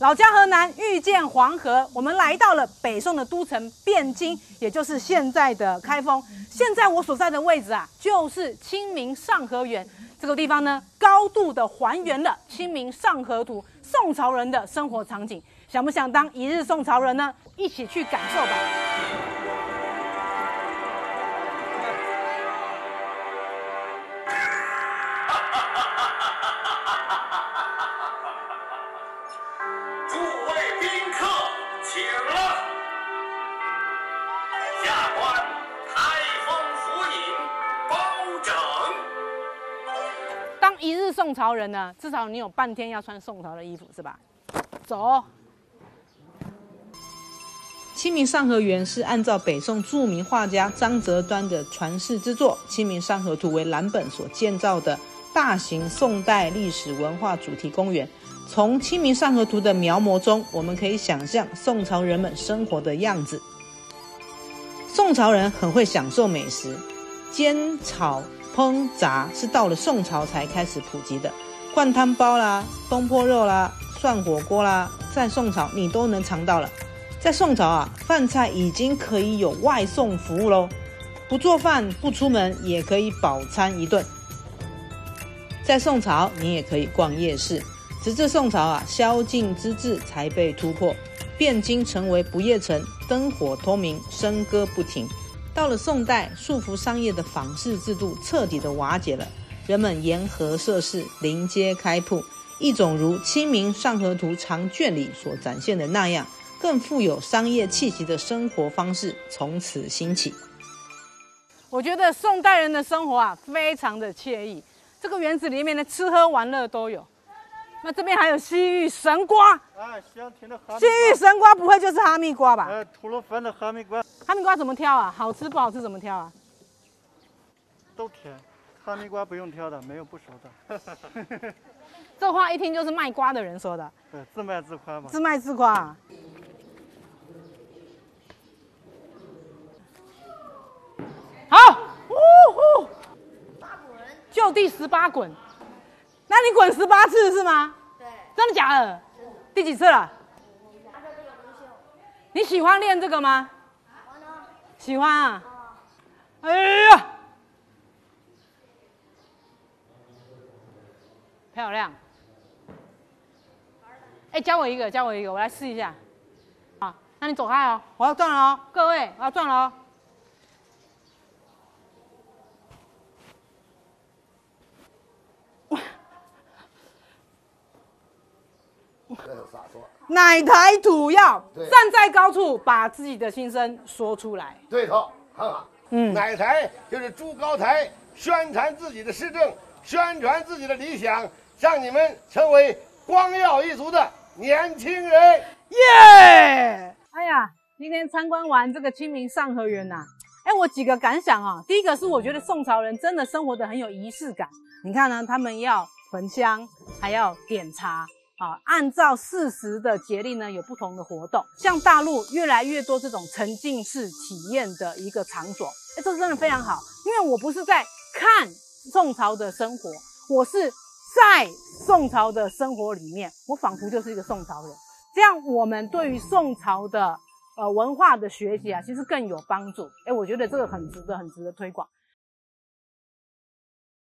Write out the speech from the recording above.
老家河南遇见黄河，我们来到了北宋的都城汴京，也就是现在的开封。现在我所在的位置啊，就是《清明上河园》这个地方呢，高度的还原了《清明上河图》宋朝人的生活场景。想不想当一日宋朝人呢？一起去感受吧。当一日宋朝人呢，至少你有半天要穿宋朝的衣服，是吧？走。《清明上河园》是按照北宋著名画家张择端的传世之作《清明上河图》为蓝本所建造的大型宋代历史文化主题公园。从《清明上河图》的描摹中，我们可以想象宋朝人们生活的样子。宋朝人很会享受美食，煎、炒、烹、炸是到了宋朝才开始普及的。灌汤包啦、东坡肉啦、涮火锅啦，在宋朝你都能尝到了。在宋朝啊，饭菜已经可以有外送服务喽，不做饭不出门也可以饱餐一顿。在宋朝，你也可以逛夜市。直至宋朝啊，宵禁之治才被突破，汴京成为不夜城，灯火通明，笙歌不停。到了宋代，束缚商业的坊市制度彻底的瓦解了，人们沿河设市，临街开铺，一种如《清明上河图》长卷里所展现的那样，更富有商业气息的生活方式从此兴起。我觉得宋代人的生活啊，非常的惬意。这个园子里面的吃喝玩乐都有。那这边还有西域神瓜，哎，香甜的哈密西域神瓜不会就是哈密瓜吧？呃，吐鲁番的哈密瓜哈密瓜怎么挑啊？好吃不好吃怎么挑啊？都甜，哈密瓜不用挑的，没有不熟的。这话一听就是卖瓜的人说的，对，自卖自夸嘛。自卖自夸、啊。好，呜呼，就地十八滚。那你滚十八次是吗？对，真的假的？第几次了？你喜欢练这个吗？喜欢啊。哎呀，漂亮。哎，教我一个，教我一个，我来试一下。好，那你走开哦，我要转了哦，各位，我要转了哦。这有洒脱。乃台土要站在高处，把自己的心声说出来。对头，很好。嗯乃台就是筑高台，宣传自己的施政，宣传自己的理想，让你们成为光耀一族的年轻人。耶！哎呀，今天参观完这个清明上河园呐、哎，我几个感想啊。第一个是我觉得宋朝人真的生活的很有仪式感。你看呢，他们要焚香，还要点茶。啊，按照事实的节令呢，有不同的活动。像大陆越来越多这种沉浸式体验的一个场所，哎，这真的非常好。因为我不是在看宋朝的生活，我是在宋朝的生活里面，我仿佛就是一个宋朝人。这样我们对于宋朝的呃文化的学习啊，其实更有帮助。哎，我觉得这个很值得、很值得推广。